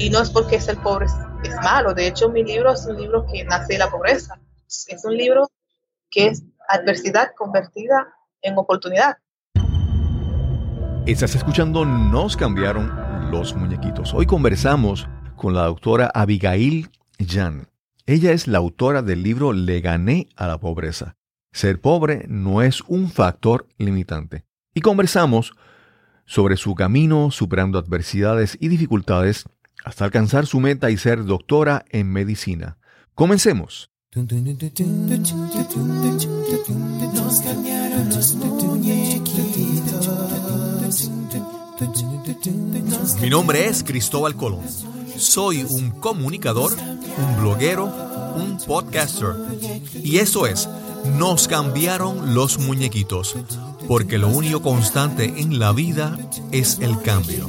Y no es porque ser pobre es, malo, de hecho mi libro es un libro que nace de la pobreza, es un libro que es adversidad convertida en oportunidad. Estás escuchando Nos cambiaron los muñequitos. Hoy conversamos con la doctora Abigail Jan. Ella es la autora del libro Le gané a la pobreza. Ser pobre no es un factor limitante. Y conversamos sobre su camino superando adversidades y dificultades hasta alcanzar su meta y ser doctora en medicina. Comencemos. Mi nombre es Cristóbal Colón. Soy un comunicador, un bloguero, un podcaster. Y eso es, nos cambiaron los muñequitos, porque lo único constante en la vida es el cambio.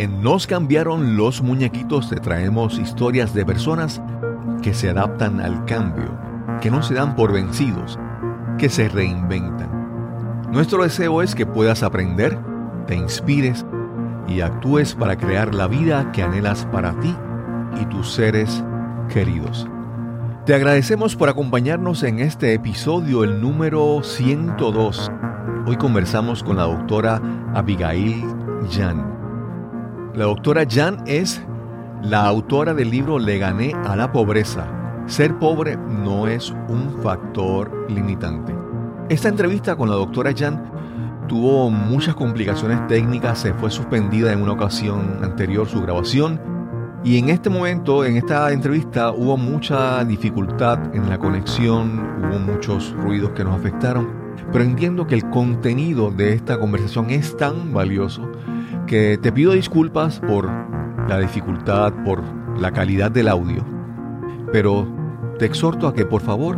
En Nos cambiaron los muñequitos te traemos historias de personas que se adaptan al cambio, que no se dan por vencidos, que se reinventan. Nuestro deseo es que puedas aprender, te inspires y actúes para crear la vida que anhelas para ti y tus seres queridos. Te agradecemos por acompañarnos en este episodio, el número 102. Hoy conversamos con la doctora Abigail Jan. La doctora Jan es la autora del libro Le gané a la pobreza. Ser pobre no es un factor limitante. Esta entrevista con la doctora Jan tuvo muchas complicaciones técnicas, se fue suspendida en una ocasión anterior su grabación y en este momento, en esta entrevista, hubo mucha dificultad en la conexión, hubo muchos ruidos que nos afectaron, pero entiendo que el contenido de esta conversación es tan valioso que te pido disculpas por la dificultad, por la calidad del audio, pero te exhorto a que por favor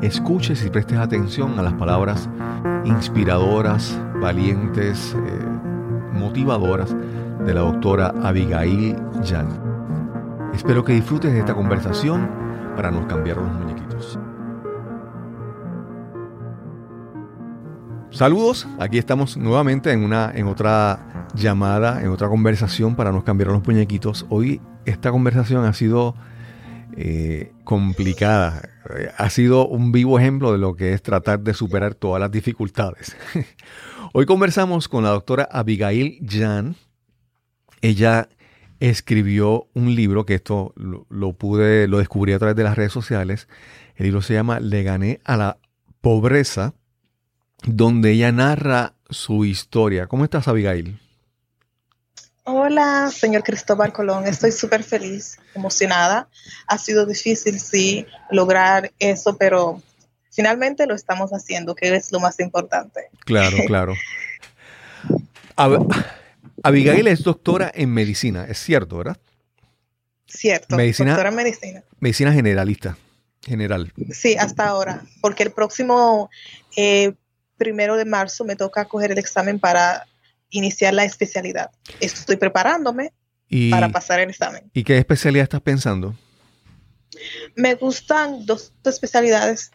escuches y prestes atención a las palabras inspiradoras, valientes, eh, motivadoras de la doctora Abigail Jan. Espero que disfrutes de esta conversación para no cambiar los muñequitos. Saludos, aquí estamos nuevamente en, una, en otra llamada, en otra conversación para nos cambiar los muñequitos. Hoy esta conversación ha sido eh, complicada. Ha sido un vivo ejemplo de lo que es tratar de superar todas las dificultades. Hoy conversamos con la doctora Abigail Jan. Ella escribió un libro que esto lo, lo, pude, lo descubrí a través de las redes sociales. El libro se llama Le gané a la pobreza, donde ella narra su historia. ¿Cómo estás, Abigail? Hola, señor Cristóbal Colón. Estoy súper feliz, emocionada. Ha sido difícil, sí, lograr eso, pero finalmente lo estamos haciendo, que es lo más importante. Claro, claro. Abigail es doctora en medicina, es cierto, ¿verdad? Cierto, medicina, doctora en medicina. Medicina generalista, general. Sí, hasta ahora, porque el próximo eh, primero de marzo me toca coger el examen para iniciar la especialidad. Estoy preparándome para pasar el examen. ¿Y qué especialidad estás pensando? Me gustan dos especialidades,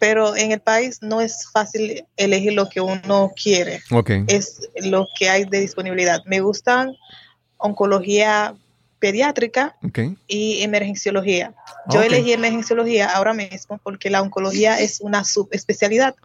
pero en el país no es fácil elegir lo que uno quiere. Es lo que hay de disponibilidad. Me gustan oncología pediátrica y emergenciología. Yo elegí emergenciología ahora mismo porque la oncología es una subespecialidad,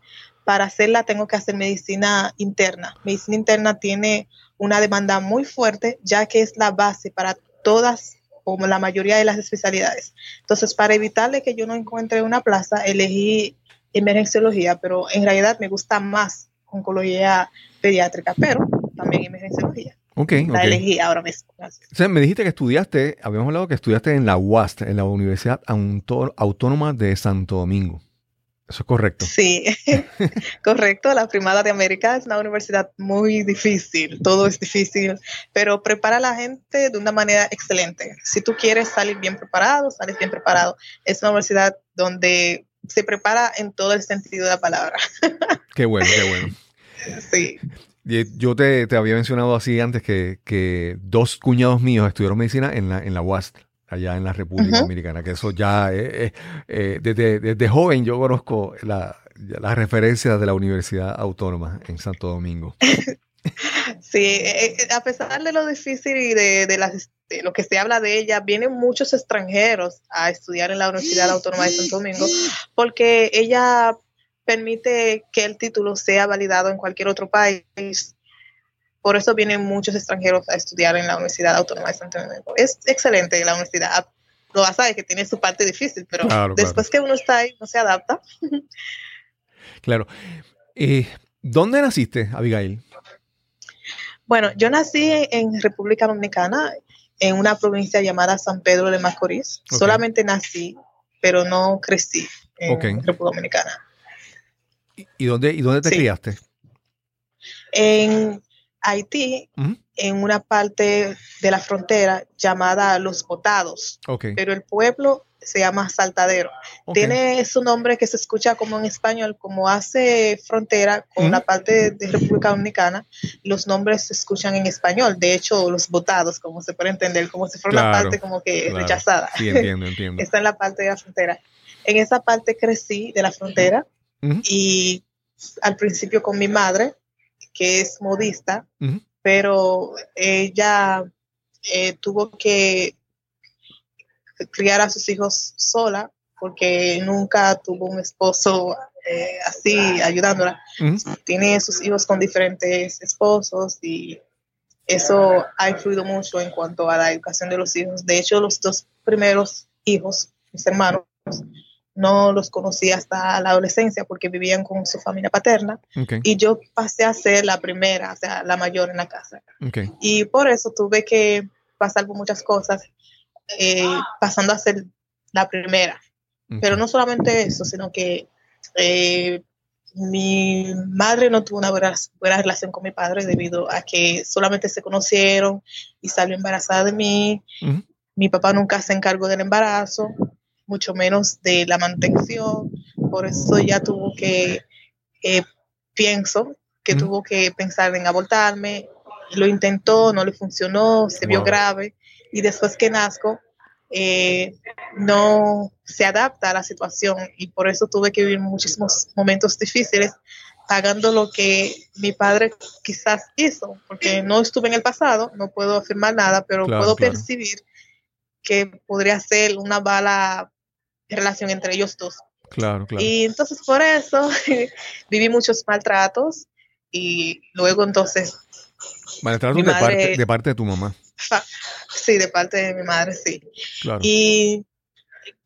para hacerla tengo que hacer medicina interna. Medicina interna tiene una demanda muy fuerte, ya que es la base para todas, como la mayoría de las especialidades. Entonces, para evitarle que yo no encuentre una plaza, elegí emergenciología, pero en realidad me gusta más oncología pediátrica, pero también emergenciología. Ok, la elegí ahora mismo. O sea, me dijiste que estudiaste, habíamos hablado que estudiaste en la UAST, en la Universidad Autónoma de Santo Domingo. Eso es correcto. Sí, correcto. La Primada de América es una universidad muy difícil, todo es difícil, pero prepara a la gente de una manera excelente. Si tú quieres salir bien preparado, sales bien preparado. Es una universidad donde se prepara en todo el sentido de la palabra. Qué bueno, qué bueno. Sí. Yo te, te había mencionado así antes que, que, dos cuñados míos estudiaron medicina en la, en la UAST allá en la República Dominicana, que eso ya, eh, eh, desde, desde, joven yo conozco la, las referencias de la Universidad Autónoma en Santo Domingo. Sí, eh, eh, a pesar de lo difícil y de, de, lo que se habla de ella, vienen muchos extranjeros a estudiar en la Universidad Autónoma de Santo Domingo porque ella permite que el título sea validado en cualquier otro país. Por eso vienen muchos extranjeros a estudiar en la Universidad Autónoma de Santo Domingo. Es excelente la universidad. Lo vas a ver que tiene su parte difícil, pero después que uno está ahí, no se adapta. Claro. Eh, ¿Dónde naciste, Abigail? Bueno, yo nací en República Dominicana, en una provincia llamada San Pedro de Macorís. Solamente nací, pero no crecí en República Dominicana. ¿Y dónde, y dónde te criaste? En Haití, en una parte de la frontera llamada Los Botados. Pero el pueblo se llama Saltadero. Tiene su nombre que se escucha como en español, como hace frontera con la parte de República Dominicana, los nombres se escuchan en español. De hecho, los botados, como se puede entender, como si fuera una parte como que rechazada. Sí, entiendo, entiendo. Está en la parte de la frontera. En esa parte crecí de la frontera y al principio con mi madre, que es modista, pero ella eh, tuvo que criar a sus hijos sola porque nunca tuvo un esposo eh, así ayudándola. Tiene sus hijos con diferentes esposos y eso ha influido mucho en cuanto a la educación de los hijos. De hecho, los dos primeros hijos, mis hermanos, no los conocí hasta la adolescencia porque vivían con su familia paterna y yo pasé a ser la primera, o sea, la mayor en la casa. Y por eso tuve que pasar por muchas cosas eh, pasando a ser la primera. Pero no solamente eso, sino que eh, mi madre no tuvo una buena, relación con mi padre debido a que solamente se conocieron y salió embarazada de mí. Mi papá nunca se encargó del embarazo, mucho menos de la mantención. Por eso ya tuvo que, eh, pienso, que tuvo que pensar en abortarme. Lo intentó, no le funcionó, se vio grave. Y después que nazco, eh, no se adapta a la situación. Y por eso tuve que vivir muchísimos momentos difíciles pagando lo que mi padre quizás hizo, porque no estuve en el pasado, no puedo afirmar nada, pero puedo percibir que podría ser una mala relación entre ellos dos. Claro, claro. Y entonces por eso viví muchos maltratos y luego entonces... Maltratos de, de parte de tu mamá. Sí, de parte de mi madre, sí. Y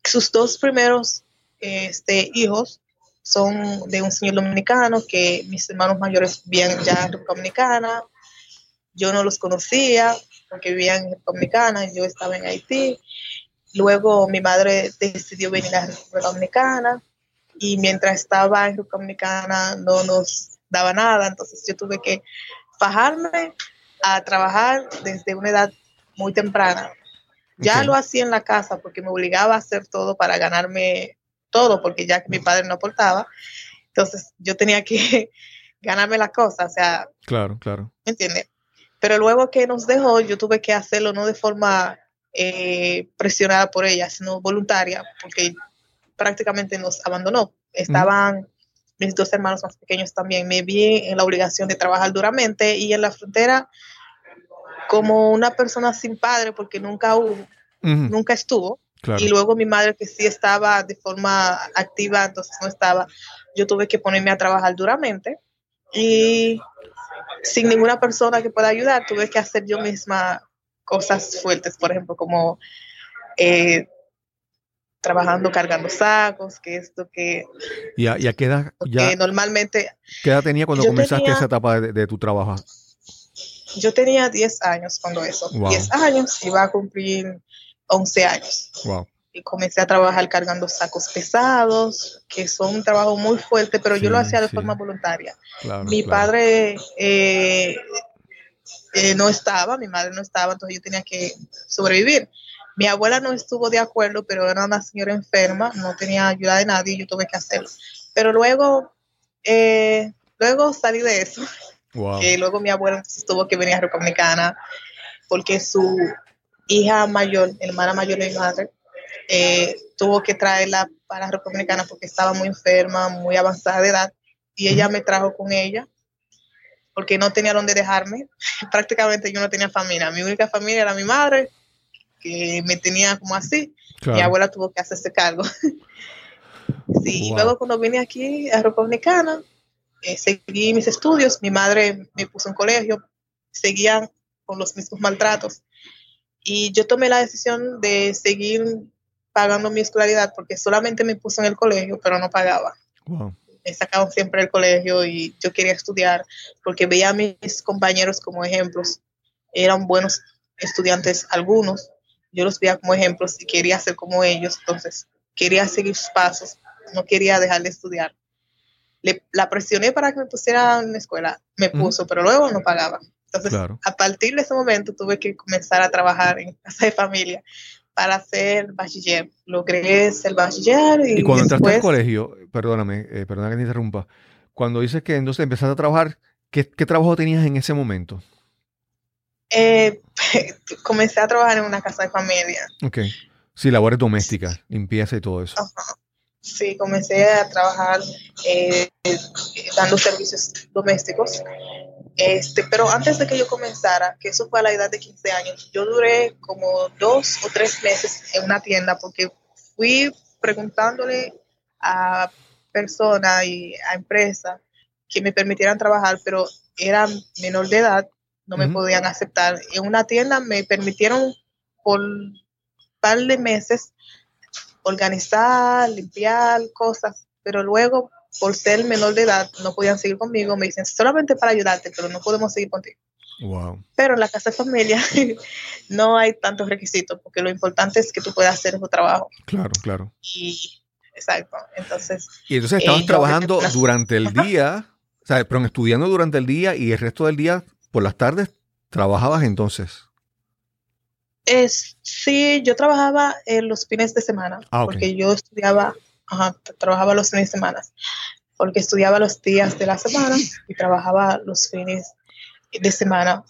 sus dos primeros este, hijos son de un señor dominicano que mis hermanos mayores vivían ya en República Dominicana. Yo no los conocía porque vivían en República Dominicana, yo estaba en Haití. Luego mi madre decidió venir a República Dominicana y mientras estaba en República Dominicana no nos daba nada, entonces yo tuve que bajarme a trabajar desde una edad muy temprana. Ya lo hacía en la casa porque me obligaba a hacer todo para ganarme todo, porque ya que mi padre no aportaba, entonces yo tenía que ganarme las cosas, o sea. Claro, claro. ¿Me entiendes? Pero luego que nos dejó, yo tuve que hacerlo no de forma eh, presionada por ella, sino voluntaria, porque prácticamente nos abandonó. Estaban mis dos hermanos más pequeños también. Me vi en la obligación de trabajar duramente y en la frontera como una persona sin padre porque nunca hubo, nunca estuvo. Y luego mi madre que sí estaba de forma activa, entonces no estaba. Yo tuve que ponerme a trabajar duramente y sin ninguna persona que pueda ayudar, tuve que hacer yo misma cosas fuertes, por ejemplo, como eh, trabajando cargando sacos, que esto que... ¿Y a, qué edad? Ya, normalmente... ¿Qué edad tenía cuando comenzaste esa etapa de, de, tu trabajo? Yo tenía 10 años cuando eso. 10 años, iba a cumplir 11 años. Y comencé a trabajar cargando sacos pesados, que son un trabajo muy fuerte, pero yo lo hacía de forma voluntaria. mi padre eh, eh, no estaba, mi madre no estaba, entonces yo tenía que sobrevivir. Mi abuela no estuvo de acuerdo, pero era una señora enferma, no tenía ayuda de nadie, yo tuve que hacerlo. Pero luego, eh, luego salí de eso luego mi abuela tuvo que venir a República porque su hija mayor, hermana mayor de mi madre, eh, tuvo que traerla para República porque estaba muy enferma, muy avanzada de edad, y ella me trajo con ella, porque no tenía dónde dejarme. Prácticamente yo no tenía familia. Mi única familia era mi madre, que me tenía como así. Mi abuela tuvo que hacerse cargo. sí, luego cuando vine aquí a República eh, seguí mis estudios. Mi madre me puso en colegio, seguían con los mismos maltratos. Y yo tomé la decisión de seguir pagando mi escolaridad porque solamente me puso en el colegio, pero no pagaba. Me sacaban siempre del colegio y yo quería estudiar porque veía a mis compañeros como ejemplos. Eran buenos estudiantes algunos. Yo los veía como ejemplos y quería ser como ellos. Entonces, quería seguir sus pasos. No quería dejar de estudiar. Le, la presioné para que me pusiera en la escuela. Me puso, pero luego no pagaba. Entonces, a partir de ese momento tuve que comenzar a trabajar en casa de familia para ser bachiller. Logré ser bachiller y, y cuando entraste al colegio, perdóname, eh, perdona que te interrumpa, cuando dices que entonces empezaste a trabajar, ¿qué, trabajo tenías en ese momento? Eh, comencé a trabajar en una casa de familia. Ok. Sí, labores domésticas, limpieza y todo eso. Sí, comencé a trabajar eh, dando servicios domésticos este, pero antes de que yo comenzara, que eso fue a la edad de 15 años, yo duré como dos o tres meses en una tienda porque fui preguntándole a personas y a empresas que me permitieran trabajar, pero eran menor de edad, no me podían aceptar. En una tienda me permitieron por un par de meses organizar, limpiar cosas, pero luego por ser menor de edad, no podían seguir conmigo. Me dicen, solamente para ayudarte, pero no podemos seguir contigo. Wow. Pero en la casa de familia no hay tantos requisitos, porque lo importante es que tú puedas hacer tu trabajo. Claro, claro. Y, exacto. Entonces. Y entonces estabas eh, trabajando durante el día, o sea, pero estudiando durante el día y el resto del día, por las tardes, trabajabas entonces. Es, sí, yo trabajaba en los fines de semana, ah, porque yo estudiaba trabajaba los fines de semana, porque estudiaba los días de la semana y trabajaba los fines de semana,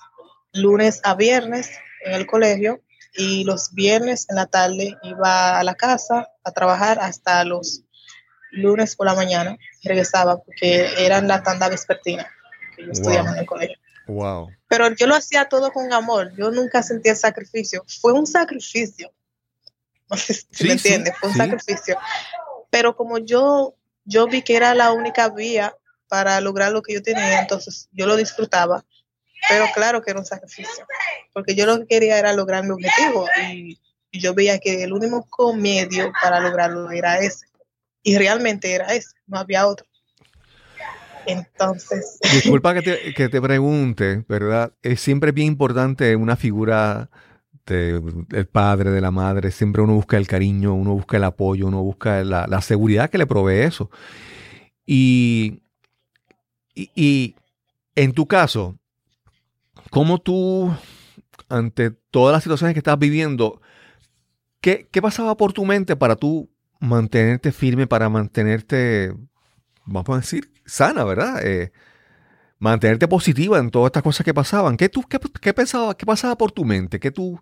lunes a viernes en el colegio y los viernes en la tarde iba a la casa a trabajar hasta los lunes por la mañana regresaba porque era la tanda vespertina que yo estudiaba en el colegio. Wow. Pero yo lo hacía todo con amor, yo nunca sentí el sacrificio, fue un sacrificio. No sé si me entiendes, fue un sacrificio. Pero como yo, yo vi que era la única vía para lograr lo que yo tenía, entonces yo lo disfrutaba. Pero claro que era un sacrificio, porque yo lo que quería era lograr mi objetivo y, yo veía que el único medio para lograrlo era ese. Y realmente era ese, no había otro. Entonces. Disculpa que te, que te pregunte, ¿verdad? Es siempre bien importante una figura el padre, de la madre, siempre uno busca el cariño, uno busca el apoyo, uno busca la, seguridad que le provee eso. Y, y, en tu caso, ¿cómo tú, ante todas las situaciones que estás viviendo, qué, pasaba por tu mente para tú mantenerte firme, para mantenerte, vamos a decir, sana, ¿verdad? Eh, mantenerte positiva en todas estas cosas que pasaban. ¿Qué, tú, qué, pensaba, qué pasaba por tu mente? ¿Qué tú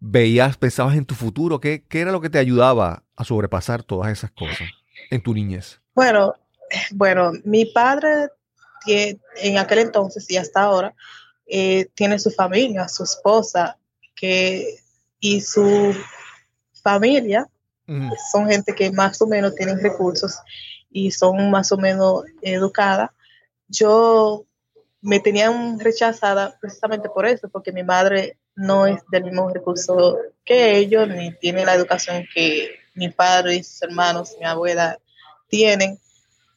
veías, pensabas en tu futuro? ¿Qué, ¿Qué, era lo que te ayudaba a sobrepasar todas esas cosas en tu niñez? Bueno, bueno, mi padre en aquel entonces y hasta ahora eh, tiene su familia, su esposa, que y su familia son gente que más o menos tienen recursos y son más o menos educadas yo me tenían rechazada precisamente por eso, porque mi madre no es del mismo recurso que ellos, ni tiene la educación que mi padre y sus hermanos, mi abuela tienen.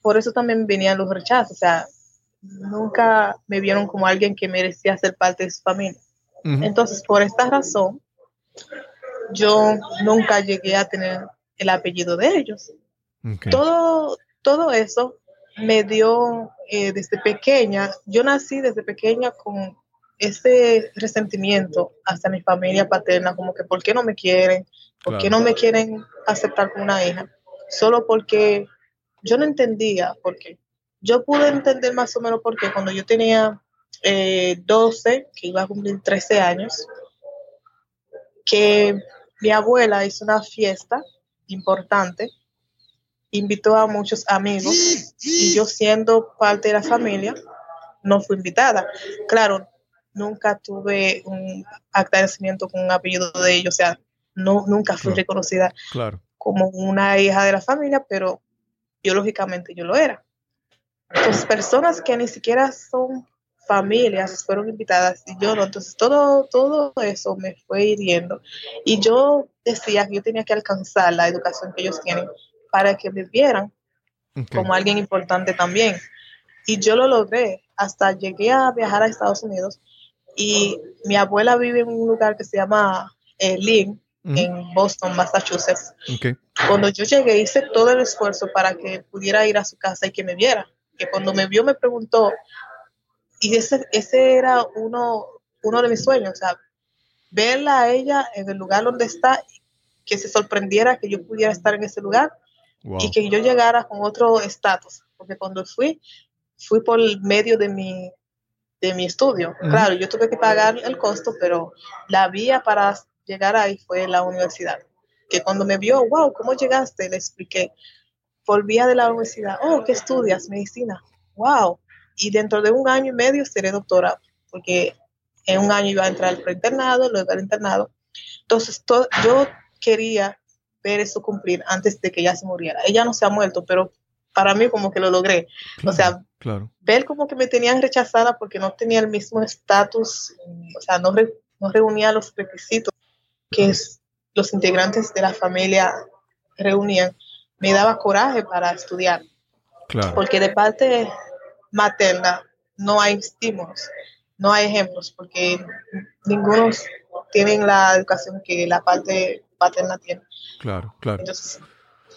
Por eso también venían los rechazos, o sea, nunca me vieron como alguien que merecía ser parte de su familia. Entonces, por esta razón, yo nunca llegué a tener el apellido de ellos. Todo, todo eso me dio eh, desde pequeña, yo nací desde pequeña con ese resentimiento hacia mi familia paterna, como que ¿por qué no me quieren? ¿Por qué no me quieren aceptar como una hija? Solo porque yo no entendía por qué. Yo pude entender más o menos por qué cuando yo tenía 12, eh, que iba a cumplir 13 años, que mi abuela hizo una fiesta importante invitó a muchos amigos y yo siendo parte de la familia, no fui invitada. Claro, nunca tuve un agradecimiento con un apellido de ellos, o sea, no, nunca fui reconocida como una hija de la familia, pero biológicamente yo lo era. Entonces, personas que ni siquiera son familias fueron invitadas y yo no. Entonces, todo, todo eso me fue hiriendo. Y yo decía que yo tenía que alcanzar la educación que ellos tienen para que me vieran como alguien importante también. Y yo lo logré. Hasta llegué a viajar a Estados Unidos y mi abuela vive en un lugar que se llama eh, Lynn, en Boston, Massachusetts. Cuando yo llegué hice todo el esfuerzo para que pudiera ir a su casa y que me viera. Que cuando me vio me preguntó, y ese, ese era uno, uno de mis sueños, o sea, verla a ella en el lugar donde está, que se sorprendiera que yo pudiera estar en ese lugar y que yo llegara con otro estatus, porque cuando fui, fui por medio de mi, de mi estudio. Claro, yo tuve que pagar el costo, pero la vía para llegar ahí fue la universidad. Que cuando me vio, wow, ¿cómo llegaste? Le expliqué. Por vía de la universidad, oh, ¿qué estudias? Medicina. Wow. Y dentro de un año y medio seré doctora, porque en un año iba a entrar al preinternado, luego al internado. Entonces, yo quería ver eso cumplir antes de que ella se muriera. Ella no se ha muerto, pero para mí como que lo logré. o sea, claro. ver como que me tenían rechazada porque no tenía el mismo estatus, o sea, no, no reunía los requisitos que los integrantes de la familia reunían, me daba coraje para estudiar. Claro. Porque de parte materna no hay estímulos, no hay ejemplos, porque ninguno tienen la educación que la parte paterna tiene. Claro, claro. Entonces,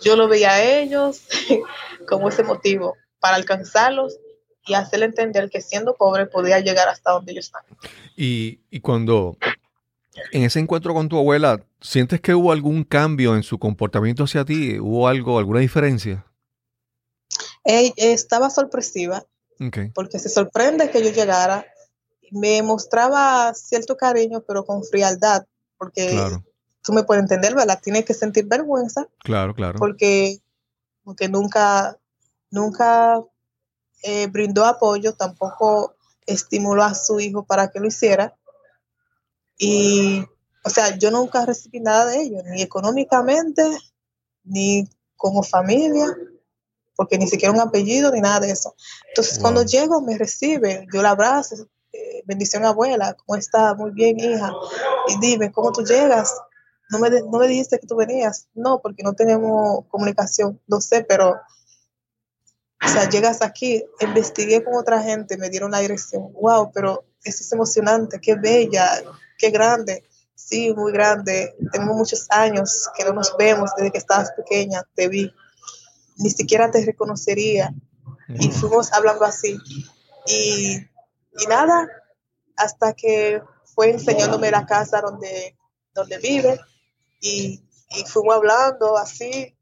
yo lo veía a ellos como ese motivo para alcanzarlos y hacerle entender que siendo pobre podía llegar hasta donde ellos están. Y, y cuando en ese encuentro con tu abuela, ¿sientes que hubo algún cambio en su comportamiento hacia ti? ¿Hubo algo, alguna diferencia? estaba sorpresiva porque se sorprende que yo llegara. Me mostraba cierto cariño, pero con frialdad, porque tú me puedes entender, ¿verdad? Tienes que sentir vergüenza. Claro, claro. Porque, porque nunca, nunca eh, brindó apoyo, tampoco estimuló a su hijo para que lo hiciera. Y, o sea, yo nunca recibí nada de ellos, ni económicamente, ni como familia, porque ni siquiera un apellido ni nada de eso. Entonces, cuando llego, me recibe, yo la abrazo, eh, bendición abuela, ¿cómo está? Muy bien, hija. Y dime, ¿cómo tú llegas? No me, no me dijiste que tú venías. No, porque no tenemos comunicación, no sé, pero, o sea, llegas aquí, investigué con otra gente, me dieron la dirección. Wow, pero eso es emocionante, qué bella, qué grande. Sí, muy grande. Tenemos muchos años que no nos vemos desde que estabas pequeña, te vi ni siquiera te reconocería. Y fuimos hablando así. Y, y, nada, hasta que fue enseñándome la casa donde, donde vive y, y fuimos hablando así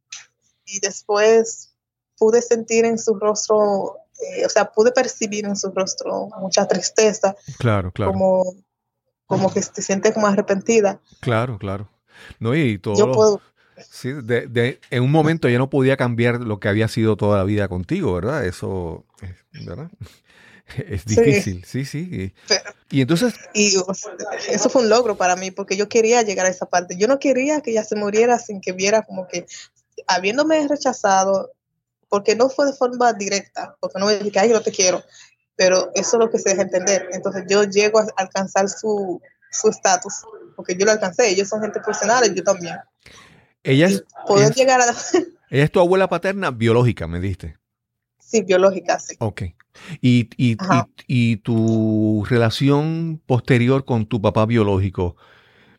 y después pude sentir en su rostro, eh, o sea, pude percibir en su rostro mucha tristeza. Claro, claro. Como, como que se siente como arrepentida. Claro, claro. No, y todo. Yo puedo, Sí, de, en un momento ya no podía cambiar lo que había sido toda la vida contigo, ¿verdad? Eso, ¿verdad? Es difícil, sí, sí. Y, entonces... Y eso fue un logro para mí, porque yo quería llegar a esa parte. Yo no quería que ella se muriera sin que viera como que, habiéndome rechazado, porque no fue de forma directa, porque no me dije, ay, yo no te quiero, pero eso es lo que se deja entender. Entonces yo llego a alcanzar su estatus, porque yo lo alcancé, ellos son gente profesional, yo también. Ella es, llegar a... ella es tu abuela paterna biológica, me diste. Sí, biológica, sí. Ok. Y, y, y, tu relación posterior con tu papá biológico,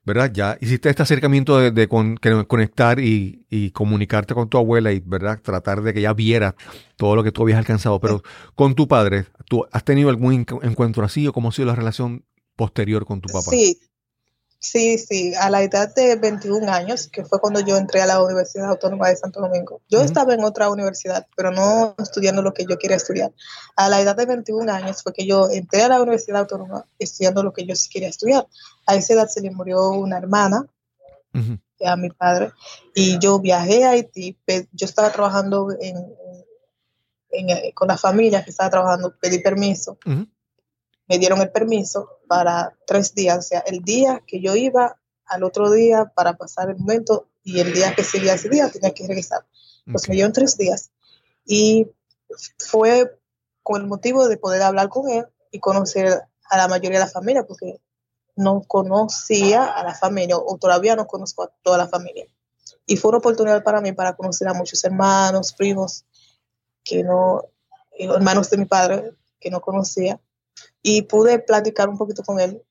¿verdad? Ya hiciste este acercamiento de, conectar y, comunicarte con tu abuela y, ¿verdad? Tratar de que ella viera todo lo que tú habías alcanzado. Pero con tu padre, ¿tú has tenido algún encuentro así o cómo ha sido la relación posterior con tu papá? Sí, Sí, sí, a la edad de 21 años, que fue cuando yo entré a la Universidad Autónoma de Santo Domingo. Yo estaba en otra universidad, pero no estudiando lo que yo quería estudiar. A la edad de 21 años fue que yo entré a la Universidad Autónoma estudiando lo que yo quería estudiar. A esa edad se le murió una hermana a mi padre y yo viajé a Haití. Yo estaba trabajando en, con la familia que estaba trabajando, pedí permiso. Me dieron el permiso para tres días, o sea, el día que yo iba al otro día para pasar el momento y el día que seguía ese día tenía que regresar. Pues me dieron tres días. Y fue con el motivo de poder hablar con él y conocer a la mayoría de la familia, porque no conocía a la familia o todavía no conozco a toda la familia. Y fue una oportunidad para mí para conocer a muchos hermanos, primos, que no, hermanos de mi padre que no conocía. Y pude platicar un poquito con él,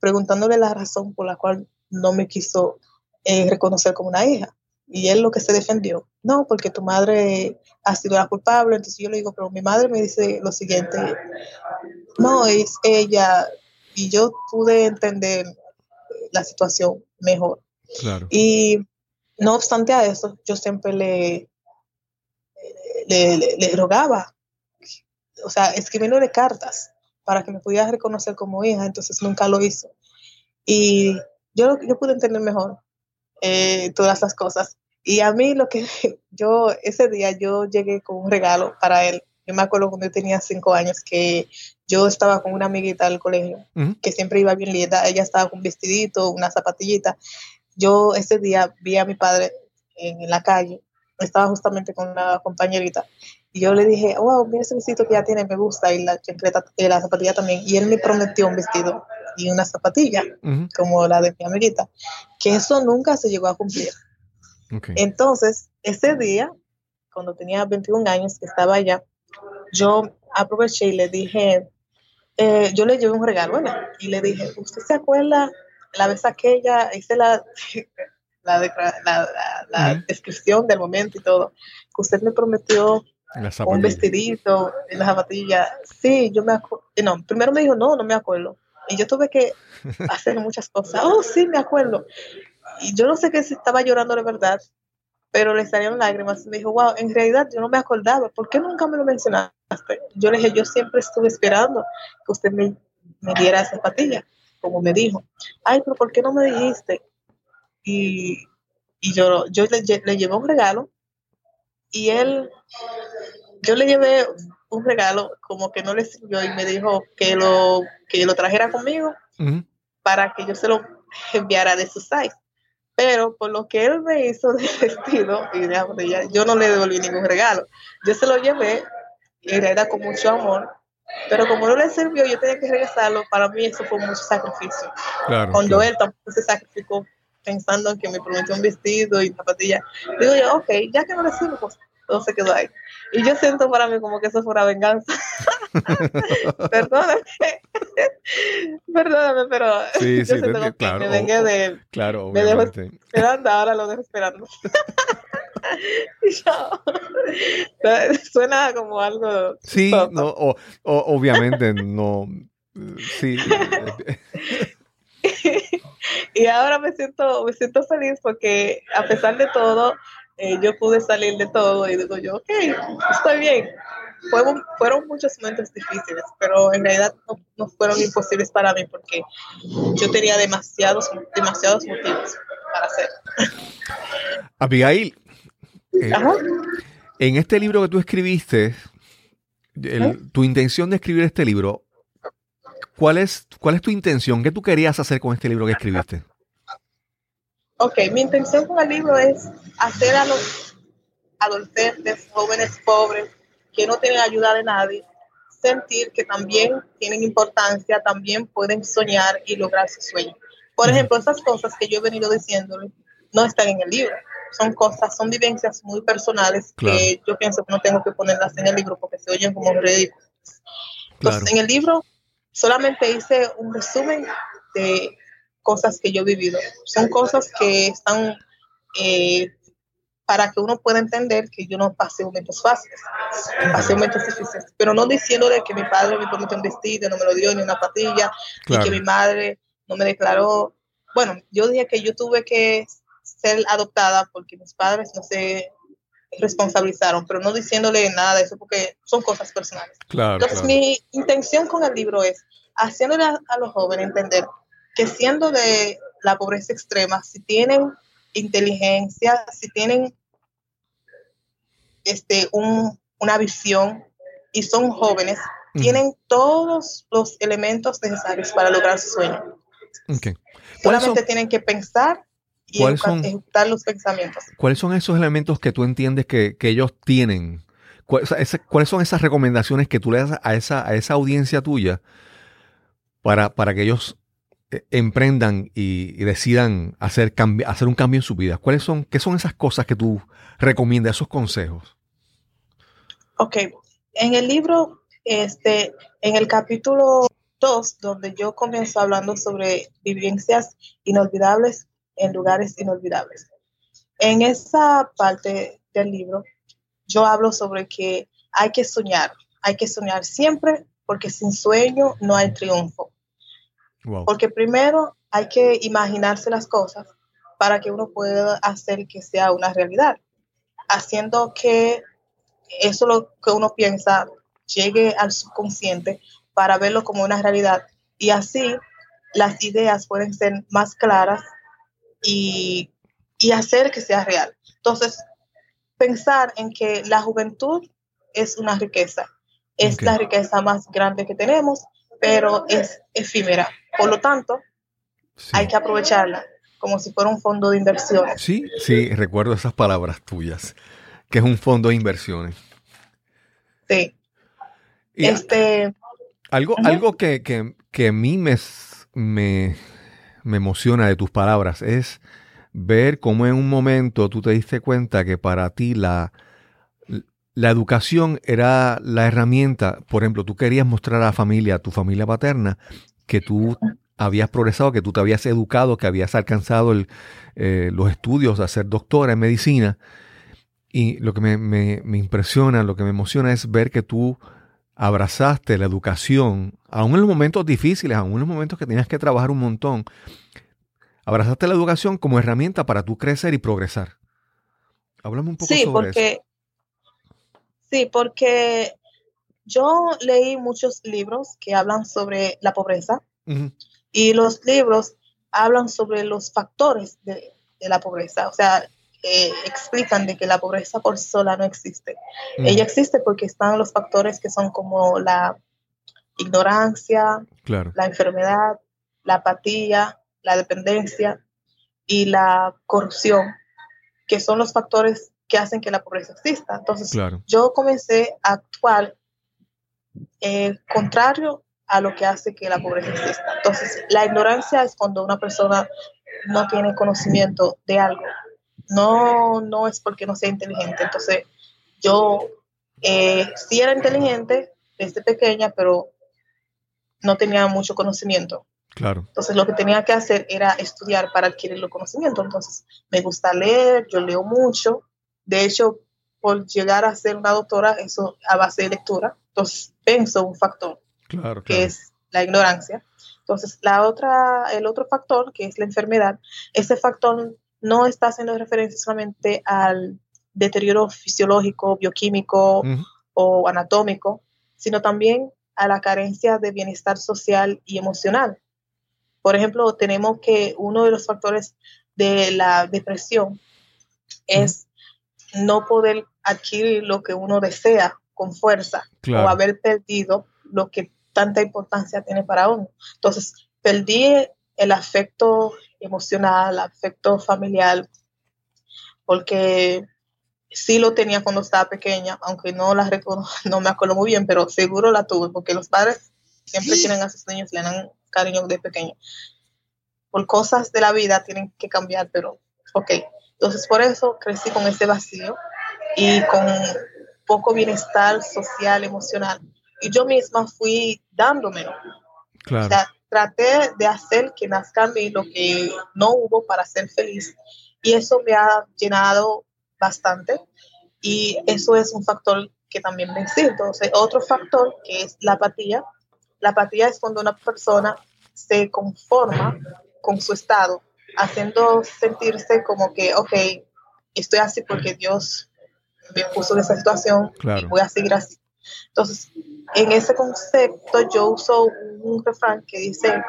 preguntándole la razón por la cual no me quiso eh, reconocer como una hija. Y él lo que se defendió, no, porque tu madre ha sido la culpable. Entonces yo le digo, pero mi madre me dice lo siguiente, no, es ella. Y yo pude entender la situación mejor. Y no obstante a eso, yo siempre le, le, rogaba, o sea, escribiéndole cartas para que me pudiera reconocer como hija, entonces nunca lo hizo. Y yo, yo pude entender mejor eh, todas las cosas. Y a mí lo que yo, ese día yo llegué con un regalo para él. Yo me acuerdo cuando yo tenía cinco años que yo estaba con una amiguita del colegio que siempre iba bien linda. Ella estaba con un vestidito, una zapatillita. Yo ese día vi a mi padre en la calle. Estaba justamente con una compañerita. Y yo le dije, wow, mira ese vestido que ya tiene, me gusta. Y la, y la zapatilla también. Y él me prometió un vestido y una zapatilla, como la de mi amiguita, que eso nunca se llegó a cumplir. Entonces, ese día, cuando tenía 21 años, que estaba allá, yo aproveché y le dije, eh, yo le llevé un regalo, Y le dije, ¿usted se acuerda la vez aquella, hice la, la, descripción del momento y todo, que usted me prometió un vestidito en la zapatilla? Sí, yo me acuerdo. No, primero me dijo, no, no me acuerdo. Y yo tuve que hacer muchas cosas. Oh, sí, me acuerdo. Y yo no sé qué si estaba llorando de verdad, pero le salieron lágrimas. Me dijo, wow, en realidad yo no me acordaba. ¿Por qué nunca me lo mencionaste? Yo le dije, yo siempre estuve esperando que usted me, me diera esa patilla, como me dijo. Ay, pero ¿por qué no me dijiste? Y, y yo, yo le, le llevé un regalo y él, yo le llevé un regalo como que no le sirvió y me dijo que lo, que lo trajera conmigo para que yo se lo enviara de su size. Pero por lo que él me hizo de vestido, y de, yo no le devolví ningún regalo. Yo se lo llevé, y era con mucho amor, pero como no le sirvió, yo tenía que regresarlo. Para mí eso fue mucho sacrificio. Cuando él tampoco se sacrificó pensando en que me prometió un vestido y zapatilla. Digo yo, ok, ya que no le sirve, pues todo se quedó ahí. Y yo siento para mí como que eso fue una venganza. perdóname. perdóname, pero sí, sí, yo claro, me vengué de él. Claro, obviamente. Me dejó esperando, ahora lo dejo esperando. suena como algo. Sí, no, o, obviamente no. Sí. Y ahora me siento, me siento feliz porque a pesar de todo, eh, yo pude salir de todo y digo yo, ok, estoy bien. Fueron, fueron muchos momentos difíciles, pero en realidad no, fueron imposibles para mí porque yo tenía demasiados, demasiados motivos para hacerlo. Abigail, eh, en este libro que tú escribiste, tu intención de escribir este libro, ¿cuál es, ¿cuál es tu intención? ¿Qué tú querías hacer con este libro que escribiste? Ok, mi intención con el libro es hacer a los adolescentes, jóvenes pobres, que no tienen ayuda de nadie, sentir que también tienen importancia, también pueden soñar y lograr sus sueños. Por ejemplo, esas cosas que yo he venido diciéndole no están en el libro. Son cosas, son vivencias muy personales que yo pienso que no tengo que ponerlas en el libro porque se oyen como ridículas. Entonces, en el libro solamente hice un resumen de cosas que yo he vivido. Son cosas que están eh, para que uno pueda entender que yo no pasé momentos fáciles, pasé momentos difíciles, pero no diciéndole que mi padre me prometió un vestido, no me lo dio ni una patilla, y que mi madre no me declaró. Bueno, yo dije que yo tuve que ser adoptada porque mis padres no se responsabilizaron, pero no diciéndole nada de eso porque son cosas personales. Entonces, mi intención con el libro es haciéndole a los jóvenes entender que siendo de la pobreza extrema, si tienen inteligencia, si tienen este, un, una visión y son jóvenes, tienen todos los elementos necesarios para lograr su sueño. Solamente tienen que pensar y ejecutar los pensamientos. ¿Cuáles son esos elementos que tú entiendes que, ellos tienen? ¿Cuáles son esas recomendaciones que tú le das a esa, a esa audiencia tuya para, para que ellos eh, emprendan y, decidan hacer, hacer un cambio en su vida? ¿Cuáles son, qué son esas cosas que tú recomiendas, esos consejos? Ok, en el libro, este, en el capítulo 2, donde yo comienzo hablando sobre vivencias inolvidables en lugares inolvidables. En esa parte del libro, yo hablo sobre que hay que soñar, hay que soñar siempre, porque sin sueño no hay triunfo. Porque primero hay que imaginarse las cosas para que uno pueda hacer que sea una realidad, haciendo que eso lo que uno piensa llegue al subconsciente para verlo como una realidad y así las ideas pueden ser más claras y, hacer que sea real. Entonces, pensar en que la juventud es una riqueza, es la riqueza más grande que tenemos, pero es efímera. Por lo tanto, hay que aprovecharla como si fuera un fondo de inversiones. Sí, sí, recuerdo esas palabras tuyas, que es un fondo de inversiones. Sí. este, algo, algo que, que, a mí me, me, me emociona de tus palabras es ver cómo en un momento tú te diste cuenta que para ti la, la educación era la herramienta, por ejemplo, tú querías mostrar a la familia, a tu familia paterna, que tú habías progresado, que tú te habías educado, que habías alcanzado eh, los estudios de ser doctora en medicina. Y lo que me, me, impresiona, lo que me emociona es ver que tú abrazaste la educación, aún en los momentos difíciles, aún en los momentos que tenías que trabajar un montón, abrazaste la educación como herramienta para tú crecer y progresar. Háblame un poco sí, sobre porque, eso. Sí, porque yo leí muchos libros que hablan sobre la pobreza y los libros hablan sobre los factores de, de la pobreza. O sea, explican de que la pobreza por sola no existe. Mm. Ella existe porque están los factores que son como la ignorancia, la enfermedad, la apatía, la dependencia y la corrupción, que son los factores que hacen que la pobreza exista. Entonces, yo comencé a actuar eh, contrario a lo que hace que la pobreza exista. Entonces, la ignorancia es cuando una persona no tiene conocimiento de algo no, no es porque no sea inteligente. Entonces, yo eh, sí era inteligente desde pequeña, pero no tenía mucho conocimiento. Claro. Entonces, lo que tenía que hacer era estudiar para adquirir los conocimientos. Entonces, me gusta leer, yo leo mucho. De hecho, por llegar a ser una doctora, eso a base de lectura. Entonces, pienso un factor, que es la ignorancia. Entonces, la otra, el otro factor, que es la enfermedad, ese factor no está haciendo referencia solamente al deterioro fisiológico, bioquímico o anatómico, sino también a la carencia de bienestar social y emocional. Por ejemplo, tenemos que uno de los factores de la depresión es no poder adquirir lo que uno desea con fuerza o haber perdido lo que tanta importancia tiene para uno. Entonces, perdí el afecto emocional, afecto familiar, porque sí lo tenía cuando estaba pequeña, aunque no la no me acuerdo muy bien, pero seguro la tuve, porque los padres siempre tienen a sus niños, le dan cariño de pequeño. Por cosas de la vida tienen que cambiar, pero ok. Entonces por eso crecí con ese vacío y con poco bienestar social, emocional. Y yo misma fui dándomelo. Claro traté de hacer que nazca en mí lo que no hubo para ser feliz. Y eso me ha llenado bastante. Y eso es un factor que también me Entonces, otro factor que es la apatía. La apatía es cuando una persona se conforma con su estado, haciendo sentirse como que, ok, estoy así porque Dios me puso en esa situación y voy a seguir así. Entonces, en ese concepto yo uso un refrán que dice,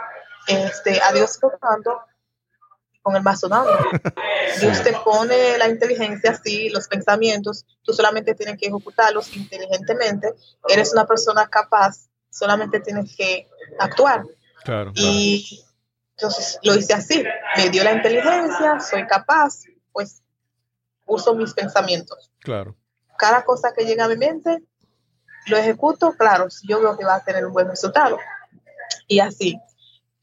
este, a Dios rogando, con el mazo dando. Y usted pone la inteligencia así, los pensamientos, tú solamente tienes que ejecutarlos inteligentemente. Eres una persona capaz, solamente tienes que actuar. Claro, y entonces lo hice así, me dio la inteligencia, soy capaz, pues uso mis pensamientos. Claro. Cada cosa que llega a mi mente, lo ejecuto, claro, si yo veo que va a tener un buen resultado. Y así.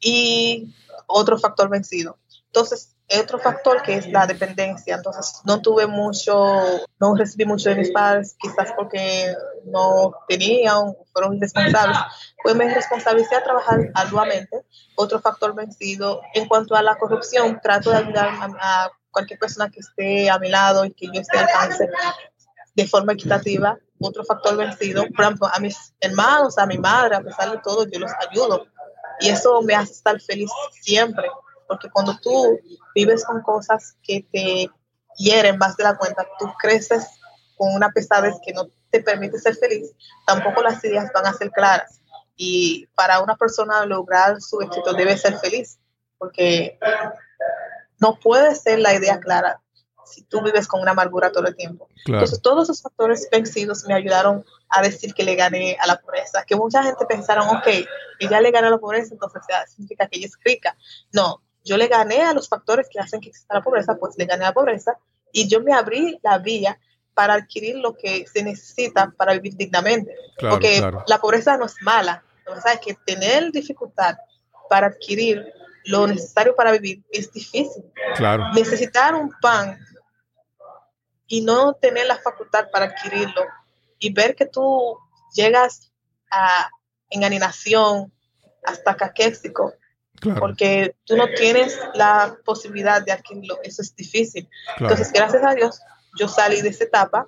Y otro factor vencido. Entonces, otro factor que es la dependencia. Entonces, no tuve mucho, no recibí mucho de mis padres, quizás porque no tenían, fueron irresponsables. Pues me responsabilicé a trabajar arduamente. Otro factor vencido. En cuanto a la corrupción, trato de ayudar a, cualquier persona que esté a mi lado y que yo esté al alcance de forma equitativa. Otro factor vencido, por ejemplo, a mis hermanos, a mi madre, a pesar de todo, yo los ayudo. Y eso me hace estar feliz siempre porque cuando tú vives con cosas que te hieren más de la cuenta, tú creces con una pesadez que no te permite ser feliz, tampoco las ideas van a ser claras. Y para una persona lograr su éxito debe ser feliz, porque no puede ser la idea clara si tú vives con una amargura todo el tiempo. Entonces, todos esos factores vencidos me ayudaron a decir que le gané a la pobreza, que mucha gente pensaron, ok, ella le ganó a la pobreza, entonces ya significa que ella es rica. No, yo le gané a los factores que hacen que exista la pobreza, pues le gané a la pobreza y yo me abrí la vía para adquirir lo que se necesita para vivir dignamente. Porque la pobreza no es mala, lo que es que tener dificultad para adquirir lo necesario para vivir es difícil. Claro. Necesitar un pan y no tener la facultad para adquirirlo y ver que tú llegas a enganinación hasta caquéxico porque tú no tienes la posibilidad de adquirirlo, eso es difícil. Entonces, gracias a Dios, yo salí de esa etapa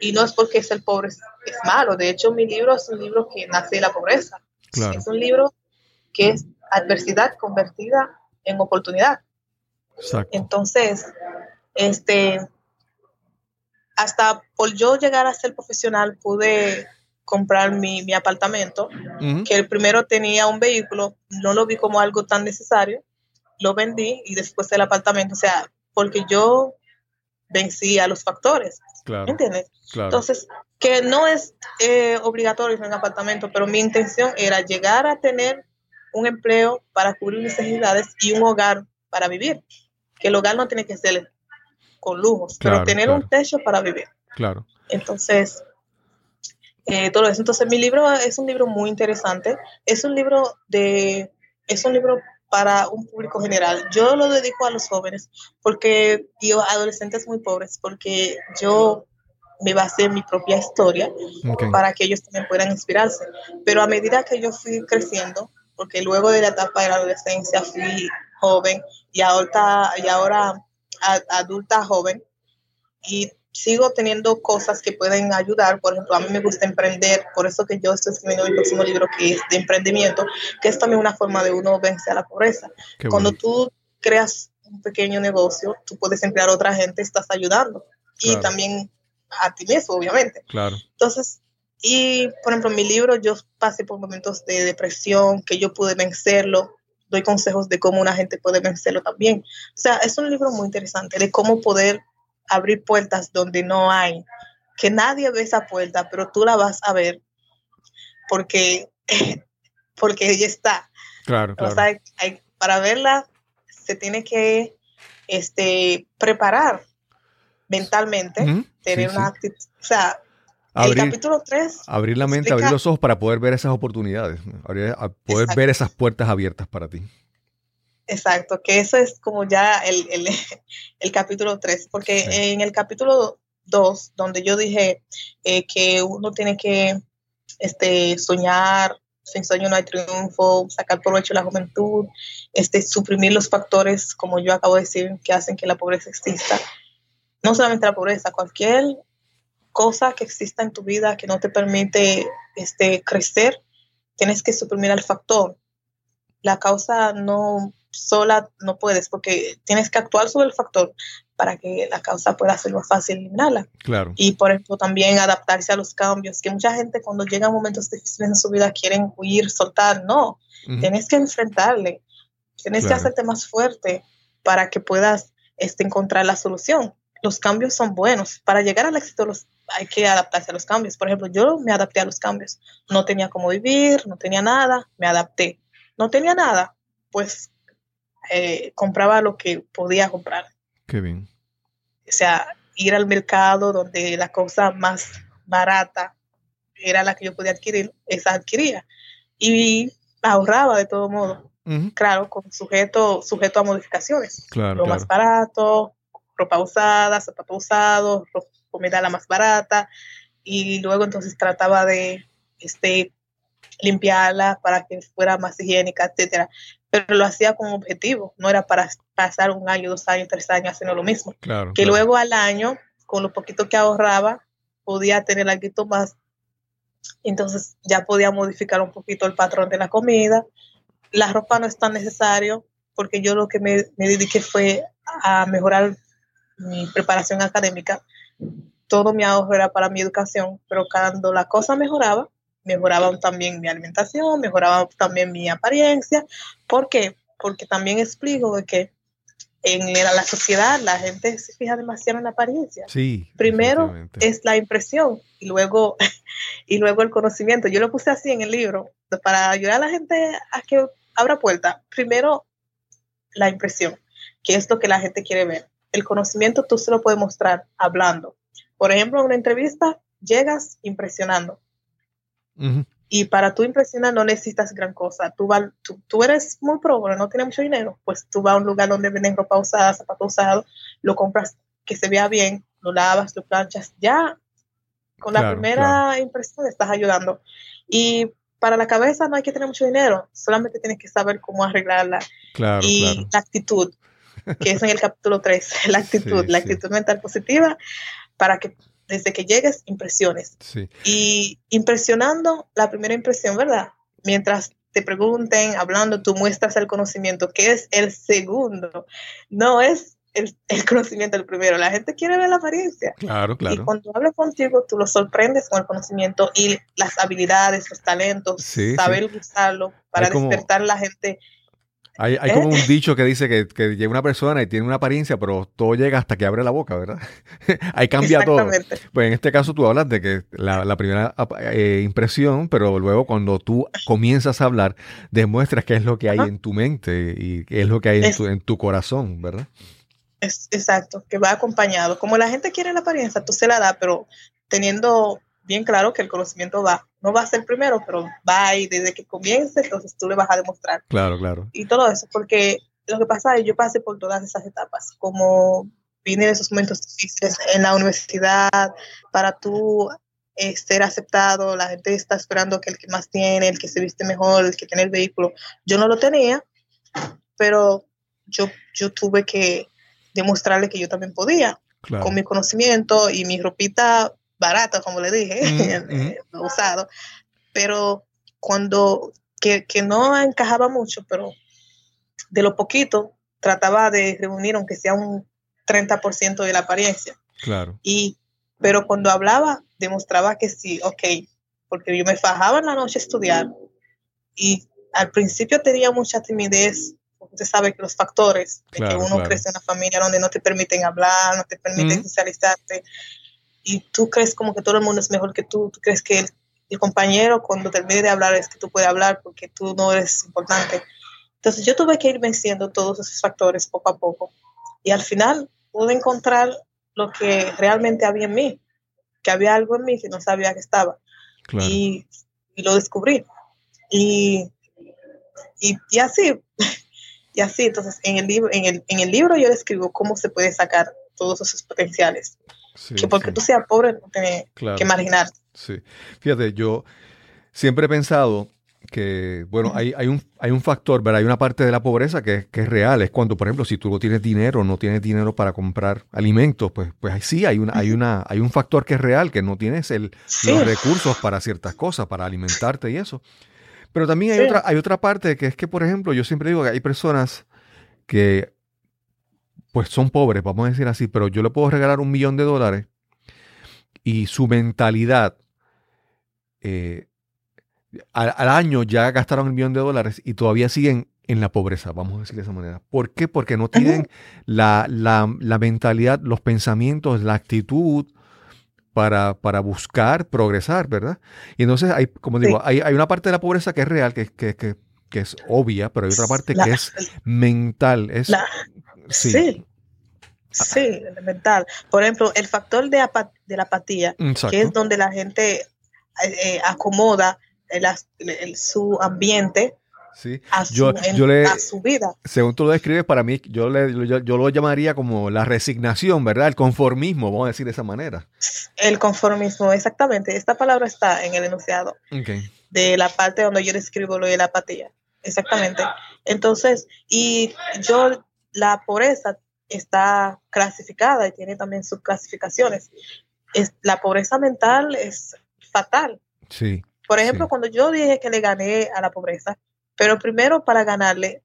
y no es porque ser pobre es, malo, de hecho mi libro es un libro que nace de la pobreza, es un libro que es adversidad convertida en oportunidad. Entonces, este, hasta por yo llegar a ser profesional pude comprar mi, mi apartamento, que el primero tenía un vehículo, no lo vi como algo tan necesario, lo vendí y después el apartamento, o sea, porque yo vencí a los factores, claro, ¿entiendes? Entonces, que no es eh, obligatorio en un apartamento, pero mi intención era llegar a tener un empleo para cubrir necesidades y un hogar para vivir, que el hogar no tiene que ser con lujos, pero tener un techo para vivir. Claro. Entonces, eh, todo eso. Entonces, mi libro es un libro muy interesante. Es un libro de, es un libro para un público general. Yo lo dedico a los jóvenes porque, yo adolescentes muy pobres, porque yo me basé en mi propia historia para que ellos también puedan inspirarse. Pero a medida que yo fui creciendo, porque luego de la etapa de la adolescencia fui joven y ahora, y ahora adulta joven, y sigo teniendo cosas que pueden ayudar. Por ejemplo, a mí me gusta emprender, por eso que yo estoy escribiendo mi próximo libro que es de emprendimiento, que es también una forma de uno vencer a la pobreza. Cuando tú creas un pequeño negocio, tú puedes emplear a otra gente, estás ayudando. Y también a ti mismo, obviamente. Claro. Entonces, y por ejemplo, en mi libro yo pasé por momentos de depresión, que yo pude vencerlo. Doy consejos de cómo una gente puede vencerlo también. O sea, es un libro muy interesante de cómo poder abrir puertas donde no hay, que nadie ve esa puerta, pero tú la vas a ver porque, porque ella está. Claro, claro. para verla se tiene que este, preparar mentalmente, tener una actitud, o sea, el capítulo 3. Abrir la mente, abrir los ojos para poder ver esas oportunidades, poder ver esas puertas abiertas para ti. Exacto, que eso es como ya el, el, capítulo 3, porque en el capítulo 2, donde yo dije eh, que uno tiene que este, soñar, sin sueño no hay triunfo, sacar provecho de la juventud, este, suprimir los factores, como yo acabo de decir, que hacen que la pobreza exista. No solamente la pobreza, cualquier cosa que exista en tu vida que no te permite este, crecer, tienes que suprimir el factor. La causa no sola no puedes porque tienes que actuar sobre el factor para que la causa pueda ser más fácil eliminarla. Claro. Y por ejemplo también adaptarse a los cambios, que mucha gente cuando llegan momentos difíciles en su vida quieren huir, soltar, no, tienes que enfrentarle, tienes que hacerte más fuerte para que puedas este, encontrar la solución. Los cambios son buenos. Para llegar al éxito los, hay que adaptarse a los cambios. Por ejemplo, yo me adapté a los cambios. No tenía cómo vivir, no tenía nada, me adapté. No tenía nada, pues eh, compraba lo que podía comprar. Qué bien. O sea, ir al mercado donde la cosa más barata era la que yo podía adquirir, esa adquiría. Y ahorraba de todo modo. Claro, con sujeto, sujeto a modificaciones. Claro, lo más barato, ropa usada, zapatos usados, comida la más barata. Y luego entonces trataba de este, limpiarla para que fuera más higiénica, etcétera. Pero lo hacía con objetivo, no era para pasar un año, dos años, tres años haciendo lo mismo. Claro, que luego al año, con lo poquito que ahorraba, podía tener algo más. Entonces ya podía modificar un poquito el patrón de la comida. La ropa no es tan necesario porque yo lo que me, me dediqué fue a mejorar mi preparación académica. Todo mi ahorro era para mi educación, pero cuando la cosa mejoraba, mejoraba también mi alimentación, mejoraba también mi apariencia. ¿Por qué? Porque también explico que en la sociedad la gente se fija demasiado en la apariencia. Sí. Primero es la impresión y luego, y luego el conocimiento. Yo lo puse así en el libro para ayudar a la gente a que abra puerta. Primero la impresión, que es lo que la gente quiere ver. El conocimiento tú se lo puedes mostrar hablando. Por ejemplo, en una entrevista llegas impresionando. Y para tú impresionar no necesitas gran cosa. Tú, tú, eres muy pobre, no tienes mucho dinero, pues tú vas a un lugar donde venden ropa usada, zapatos usados, lo compras que se vea bien, lo lavas, lo planchas, ya con la primera impresión estás ayudando. Y para la cabeza no hay que tener mucho dinero, solamente tienes que saber cómo arreglarla. Claro, y la actitud, que es en el capítulo 3, la actitud, la actitud mental positiva para que desde que llegues, impresiones. Y impresionando la primera impresión, ¿verdad? Mientras te pregunten, hablando, tú muestras el conocimiento, que es el segundo. No es el, conocimiento el primero. La gente quiere ver la apariencia. Claro, claro. Y cuando habla contigo, tú lo sorprendes con el conocimiento y las habilidades, los talentos, saber usarlo para despertar a la gente hay, hay como un dicho que dice que, que, llega una persona y tiene una apariencia, pero todo llega hasta que abre la boca, ¿verdad? Ahí cambia todo. Pues en este caso tú hablas de que la, la primera eh, impresión, pero luego cuando tú comienzas a hablar, demuestras qué es lo que hay en tu mente y qué es lo que hay en, tu, en tu corazón, ¿verdad? Es, exacto, que va acompañado. Como la gente quiere la apariencia, tú se la das, pero teniendo bien claro que el conocimiento va, no va a ser primero, pero va y desde que comience, entonces tú le vas a demostrar. Claro, claro. Y todo eso, porque lo que pasa es yo pasé por todas esas etapas, como vine en esos momentos difíciles en la universidad, para tú eh, ser aceptado, la gente está esperando que el que más tiene, el que se viste mejor, el que tiene el vehículo. Yo no lo tenía, pero yo, yo tuve que demostrarle que yo también podía, con mi conocimiento y mi ropita barato, como le dije, usado, pero cuando, que, no encajaba mucho, pero de lo poquito trataba de reunir, aunque sea un 30% de la apariencia. Claro. Y, pero cuando hablaba, demostraba que sí, ok, porque yo me fajaba en la noche a estudiar y al principio tenía mucha timidez. Usted sabe que los factores de que uno crece en una familia donde no te permiten hablar, no te permiten socializarte, y tú crees como que todo el mundo es mejor que tú, tú crees que el, compañero cuando termine de hablar es que tú puedes hablar porque tú no eres importante. Entonces yo tuve que ir venciendo todos esos factores poco a poco y al final pude encontrar lo que realmente había en mí, que había algo en mí que no sabía que estaba. Y, lo descubrí. Y, y, así, y así, entonces en el, libro, en, el, en el libro yo describo cómo se puede sacar todos esos potenciales que porque tú seas pobre no tienes que marginar. Sí. Fíjate, yo siempre he pensado que, bueno, hay, hay, un, hay un factor, ¿verdad? Hay una parte de la pobreza que, es real. Es cuando, por ejemplo, si tú no tienes dinero, no tienes dinero para comprar alimentos, pues, pues sí, hay, una, hay, una, hay un factor que es real, que no tienes el, los recursos para ciertas cosas, para alimentarte y eso. Pero también hay, otra, hay otra parte que es que, por ejemplo, yo siempre digo que hay personas que pues son pobres, vamos a decir así, pero yo le puedo regalar un millón de dólares y su mentalidad eh, al, año ya gastaron el millón de dólares y todavía siguen en la pobreza, vamos a decir de esa manera. ¿Por qué? Porque no tienen la, mentalidad, los pensamientos, la actitud para, para, buscar progresar, ¿verdad? Y entonces, hay, como digo, hay, una parte de la pobreza que es real, que, que, es obvia, pero hay otra parte que es mental. Es, sí. sí. mental. Por ejemplo, el factor de, de la apatía, que es donde la gente eh, eh, acomoda su ambiente a, su, yo, su vida. Según tú lo describes, para mí, yo, le, yo, lo llamaría como la resignación, ¿verdad? El conformismo, vamos a decir de esa manera. El conformismo, exactamente. Esta palabra está en el enunciado de la parte donde yo describo lo de la apatía. Exactamente. Entonces, y yo, la pobreza está clasificada y tiene también sus clasificaciones. Es, la pobreza mental es fatal. Sí. Por ejemplo, cuando yo dije que le gané a la pobreza, pero primero para ganarle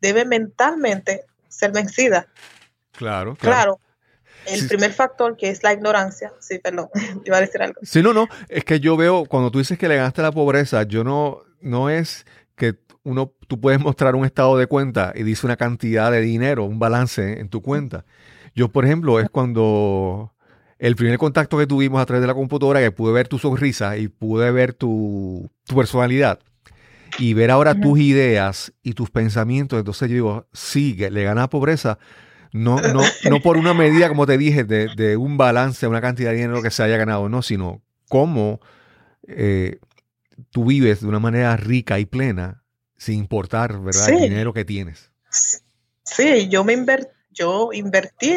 debe mentalmente ser vencida. Claro, claro. El primer factor que es la ignorancia, sí, perdón, iba a decir algo. Sí, no, no, es que yo veo, cuando tú dices que le ganaste a la pobreza, yo no, no es uno, tú puedes mostrar un estado de cuenta y dice una cantidad de dinero, un balance en tu cuenta. Yo, por ejemplo, es cuando el primer contacto que tuvimos a través de la computadora, que pude ver tu sonrisa y pude ver tu, tu personalidad y ver ahora tus ideas y tus pensamientos, entonces yo digo, sí, le gana a pobreza, no, no, no por una medida, como te dije, de, un balance, una cantidad de dinero que se haya ganado, no, sino cómo eh, tú vives de una manera rica y plena sin importar, ¿verdad?, el dinero que tienes. Sí, yo me yo invertí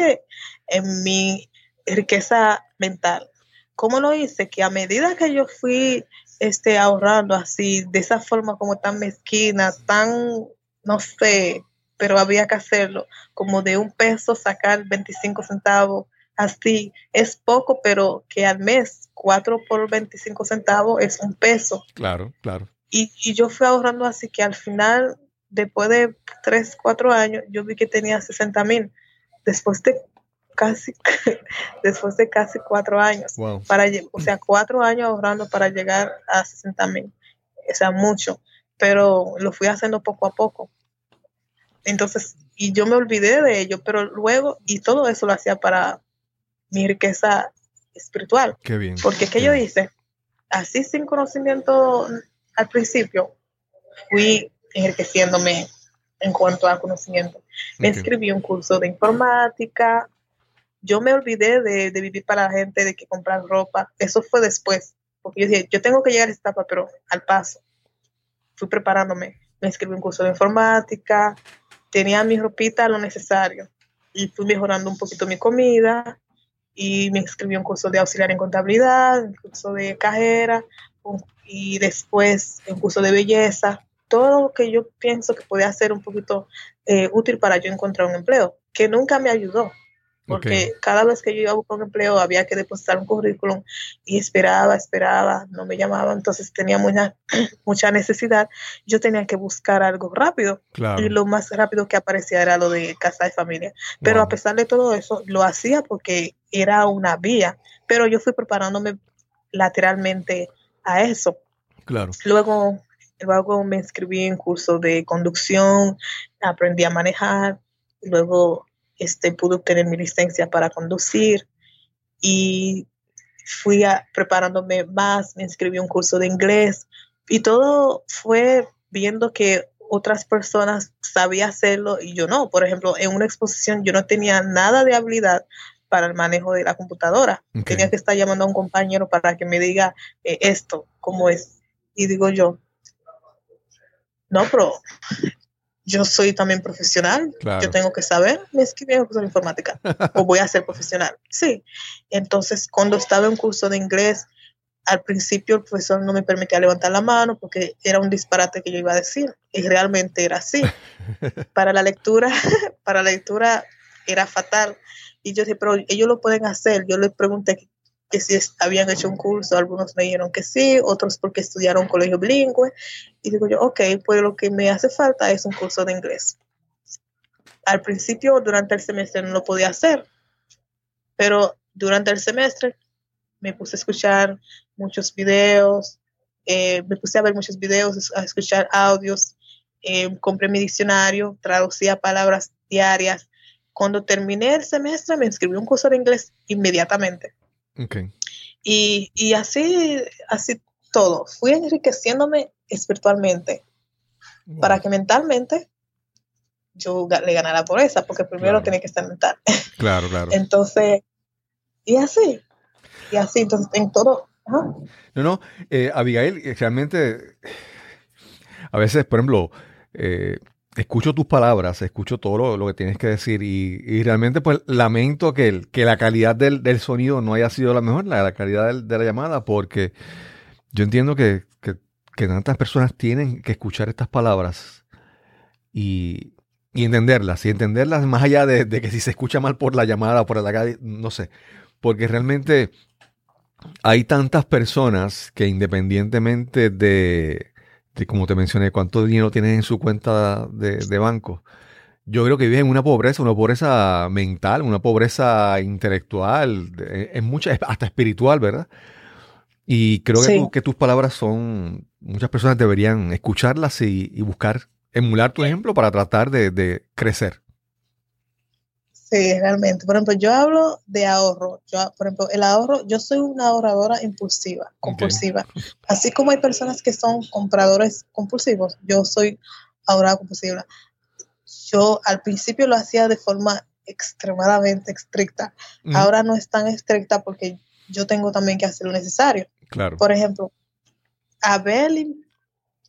en mi riqueza mental. ¿Cómo lo hice? Que a medida que yo fui este, ahorrando así, de esa forma como tan mezquina, tan, no sé, pero había que hacerlo, como de un peso sacar 25 centavos, así, es poco, pero que al mes 4 por 25 centavos es un peso. Claro, claro. Y, y yo fui ahorrando así que al final, después de 3, 4 años, yo vi que tenía 60 mil. Después de casi, después de casi cuatro años. Para, o sea, cuatro años ahorrando para llegar a 60 mil. O sea, mucho. Pero lo fui haciendo poco a poco. Entonces, y yo me olvidé de ello, pero luego, y todo eso lo hacía para mi riqueza espiritual. Qué bien. Porque, ¿qué yo hice? Así sin conocimiento al principio, fui enriqueciéndome en cuanto a conocimiento. Me inscribí un curso de informática, yo me olvidé de, vivir para la gente, de que comprar ropa. Eso fue después, porque yo dije, yo tengo que llegar a esta etapa, pero al paso. Fui preparándome, me inscribí un curso de informática, tenía mi ropita lo necesario y fui mejorando un poquito mi comida y me inscribí un curso de auxiliar en contabilidad, un curso de cajera y después un curso de belleza. Todo lo que yo pienso que podía ser un poquito eh, útil para yo encontrar un empleo, que nunca me ayudó porque cada vez que yo iba a buscar un empleo había que depositar un currículum y esperaba, esperaba, no me llamaba, entonces tenía mucha, mucha necesidad. Yo tenía que buscar algo rápido y lo más rápido que aparecía era lo de casa de familia. Pero a pesar de todo eso, lo hacía porque era una vía, pero yo fui preparándome lateralmente a eso. Claro. Luego, luego me inscribí en curso de conducción, aprendí a manejar, luego este, pude obtener mi licencia para conducir y fui preparándome más, me inscribí a un curso de inglés y todo fue viendo que otras personas sabían hacerlo y yo no. Por ejemplo, en una exposición yo no tenía nada de habilidad para el manejo de la computadora. Tenía que estar llamando a un compañero para que me diga eh, esto, cómo es. Y digo yo, no, pero yo soy también profesional, yo tengo que saber, me escribí en curso de informática o voy a ser profesional. Sí, entonces cuando estaba en curso de inglés, al principio el profesor no me permitía levantar la mano porque era un disparate que yo iba a decir y realmente era así. Para la lectura, para la lectura era fatal. Y yo dije, pero ellos lo pueden hacer. Yo les pregunté que si habían hecho un curso, algunos me dijeron que sí, otros porque estudiaron colegio bilingüe. Y digo yo, ok, pues lo que me hace falta es un curso de inglés. Al principio, durante el semestre, no lo podía hacer, pero durante el semestre me puse a escuchar muchos videos, eh, me puse a ver muchos videos, a escuchar audios eh, compré mi diccionario, traducía palabras diarias. Cuando terminé el semestre me inscribí un curso de inglés inmediatamente. Okay. Y, y así, así todo. Fui enriqueciéndome espiritualmente para que mentalmente yo le ganara por esa, porque primero tiene que estar mental. Claro, claro. entonces, y así, y así, entonces en todo. No, no, eh, Abigail, eh, realmente, a veces, por ejemplo, eh, escucho tus palabras, escucho todo lo, que tienes que decir y, realmente pues lamento que, que la calidad del, sonido no haya sido la mejor, la, calidad de la llamada, porque yo entiendo que, tantas personas tienen que escuchar estas palabras y, entenderlas, y entenderlas más allá de, que si se escucha mal por la llamada o por la calle, no sé, porque realmente hay tantas personas que independientemente de, de como te mencioné, cuánto dinero tienen en su cuenta de, banco, yo creo que viven en una pobreza, una pobreza mental, una pobreza intelectual, es mucha, hasta espiritual, ¿verdad? Y creo que, tus palabras son, muchas personas deberían escucharlas y, buscar, emular tu ejemplo para tratar de, crecer. Sí, realmente. Por ejemplo, yo hablo de ahorro. Yo, por ejemplo, el ahorro, yo soy una ahorradora impulsiva, compulsiva. Así como hay personas que son compradores compulsivos, yo soy ahorradora compulsiva. Yo al principio lo hacía de forma extremadamente estricta. Ahora no es tan estricta porque yo tengo también que hacer lo necesario. Por ejemplo, haber,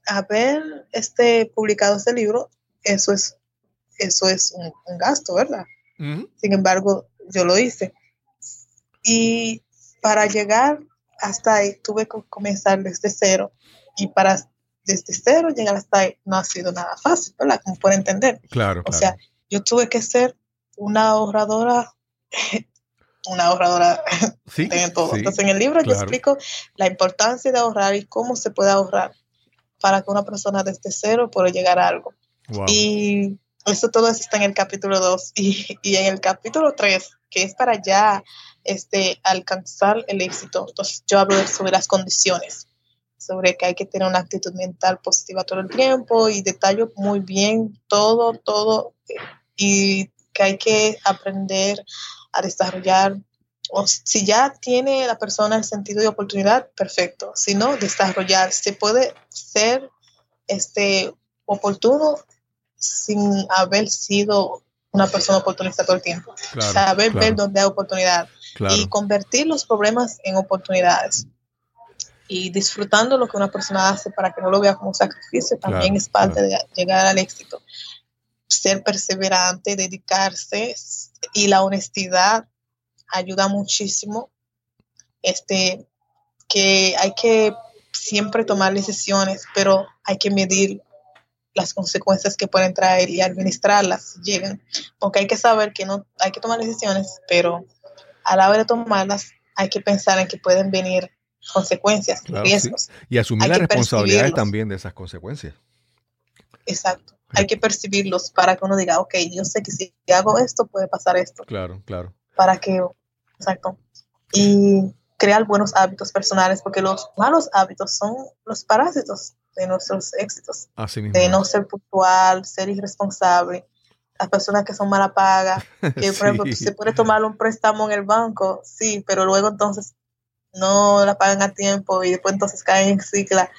haber este, publicado este libro, eso es, eso es un, gasto, ¿verdad? Sin embargo, yo lo hice. Y para llegar hasta ahí, tuve que comenzar desde cero. Y para desde cero llegar hasta ahí no ha sido nada fácil, ¿verdad? Como pueden entender. Claro. O sea, yo tuve que ser una ahorradora una ahorradora sí, de todo. Entonces, en el libro yo explico la importancia de ahorrar y cómo se puede ahorrar para que una persona desde cero pueda llegar a algo. Y eso todo está en el capítulo 2 y, y, en el capítulo 3, que es para ya este, alcanzar el éxito. Entonces, yo hablo sobre las condiciones, sobre que hay que tener una actitud mental positiva todo el tiempo y detallo muy bien todo, todo, y que hay que aprender a desarrollar, o si ya tiene la persona el sentido de oportunidad, perfecto. Si no, desarrollar. Se puede ser este, oportuno sin haber sido una persona oportunista todo el tiempo. Saber ver dónde hay oportunidad y convertir los problemas en oportunidades. Y disfrutando lo que una persona hace para que no lo vea como sacrificio también es parte de llegar al éxito. Ser perseverante, dedicarse, y la honestidad ayuda muchísimo. Este, que hay que siempre tomar decisiones, pero hay que medir las consecuencias que pueden traer y administrarlas llegan, porque hay que saber que no hay que tomar decisiones, pero a la hora de tomarlas hay que pensar en que pueden venir consecuencias, riesgos. Y asumir la responsabilidad también de esas consecuencias. Exacto hay que percibirlos para que uno diga, ok, yo sé que si hago esto puede pasar esto. Claro, claro. Para que, exacto. Y crear buenos hábitos personales, porque los malos hábitos son los parásitos de nuestros éxitos. Así mismo. De no ser puntual, ser irresponsable. Las personas que son mala paga, que por ejemplo se puede tomar un préstamo en el banco, sí, pero luego entonces no la pagan a tiempo y después entonces caen en cicla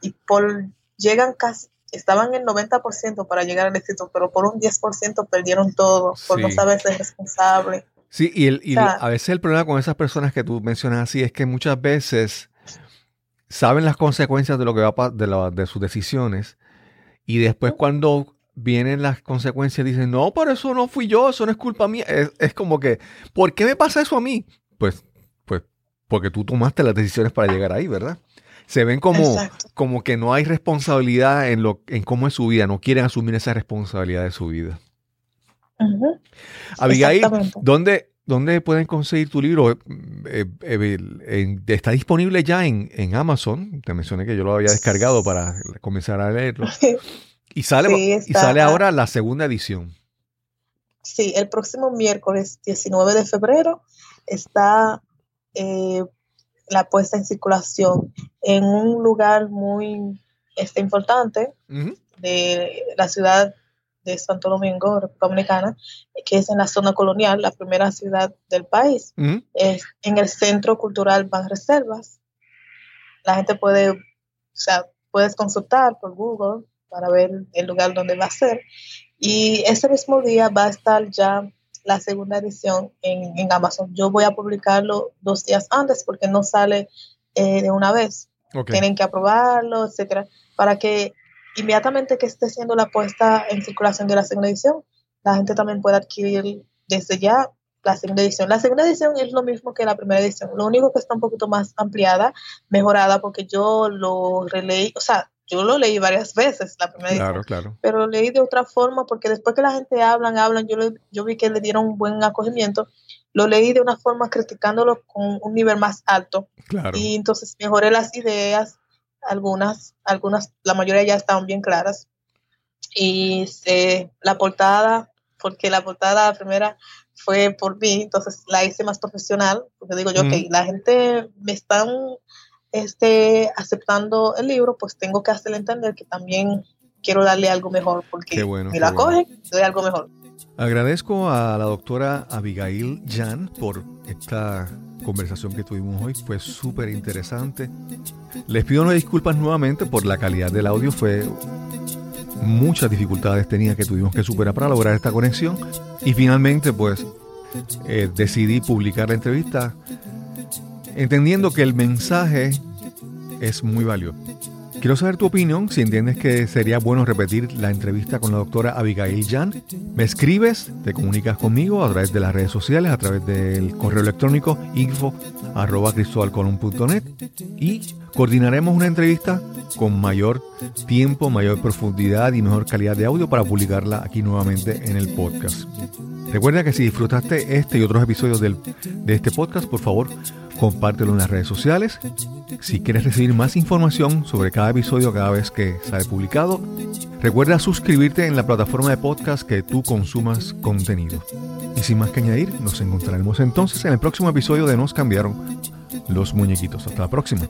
y por llegan casi estaban en 90% para llegar al éxito, pero por un 10% perdieron todo, por no saber ser responsable. Sí, y, el, y a veces el problema con esas personas que tú mencionas así es que muchas veces saben las consecuencias de lo que va de, de sus decisiones y después cuando vienen las consecuencias dicen, no, por eso no fui yo, eso no es culpa mía. Es, es, como que, ¿por qué me pasa eso a mí? Pues, pues, porque tú tomaste las decisiones para llegar ahí, ¿verdad? se ven como, como que no hay responsabilidad en, lo, en cómo es su vida, no quieren asumir esa responsabilidad de su vida. Abigail, ¿dónde, ¿dónde pueden conseguir tu libro? Eh, eh, está disponible ya en, Amazon. Te mencioné que yo lo había descargado para comenzar a leerlo. Y sale, y sale ahora la segunda edición. Sí, el próximo miércoles 19 de febrero está eh, la puesta en circulación en un lugar muy este, importante de la ciudad de Santo Domingo, República Dominicana, que es en la zona colonial, la primera ciudad del país. Es en el Centro Cultural Van Reservas. La gente puede, o sea, puedes consultar por Google para ver el lugar donde va a ser. Y ese mismo día va a estar ya la segunda edición en, Amazon. Yo voy a publicarlo dos días antes porque no sale eh, de una vez. Tienen que aprobarlo, etcétera, para que inmediatamente que esté siendo la puesta en circulación de la segunda edición, la gente también pueda adquirir desde ya la segunda edición. La segunda edición es lo mismo que la primera edición, lo único que está un poquito más ampliada, mejorada, porque yo lo releí, o sea, yo lo leí varias veces la primera claro, claro. pero lo leí de otra forma porque después que la gente hablan, hablan, yo, yo vi que le dieron un buen acogimiento, lo leí de una forma criticándolo con un nivel más alto. Claro. Y entonces mejoré las ideas, algunas, algunas, la mayoría ya estaban bien claras. Y la portada, porque la portada primera fue por mí, entonces la hice más profesional, porque digo yo, que la gente me están este, aceptando el libro, pues tengo que hacerle entender que también quiero darle algo mejor, porque me la coge, doy algo mejor. Agradezco a la doctora Abigail Jan por esta conversación que tuvimos hoy. Fue súper interesante. Les pido unas disculpas nuevamente por la calidad del audio. Fue muchas dificultades tenía que tuvimos que superar para lograr esta conexión. Y finalmente, pues, eh, decidí publicar la entrevista entendiendo que el mensaje es muy valioso. Quiero saber tu opinión, si entiendes que sería bueno repetir la entrevista con la doctora Abigail Jan. Me escribes, te comunicas conmigo a través de las redes sociales, a través del correo electrónico info y coordinaremos una entrevista con mayor tiempo, mayor profundidad y mejor calidad de audio para publicarla aquí nuevamente en el podcast. Recuerda que si disfrutaste este y otros episodios del, de este podcast, por favor, compártelo en las redes sociales. Si quieres recibir más información sobre cada episodio cada vez que sale publicado, recuerda suscribirte en la plataforma de podcast que tú consumas contenido. Y sin más que añadir, nos encontraremos entonces en el próximo episodio de Nos cambiaron los muñequitos. Hasta la próxima.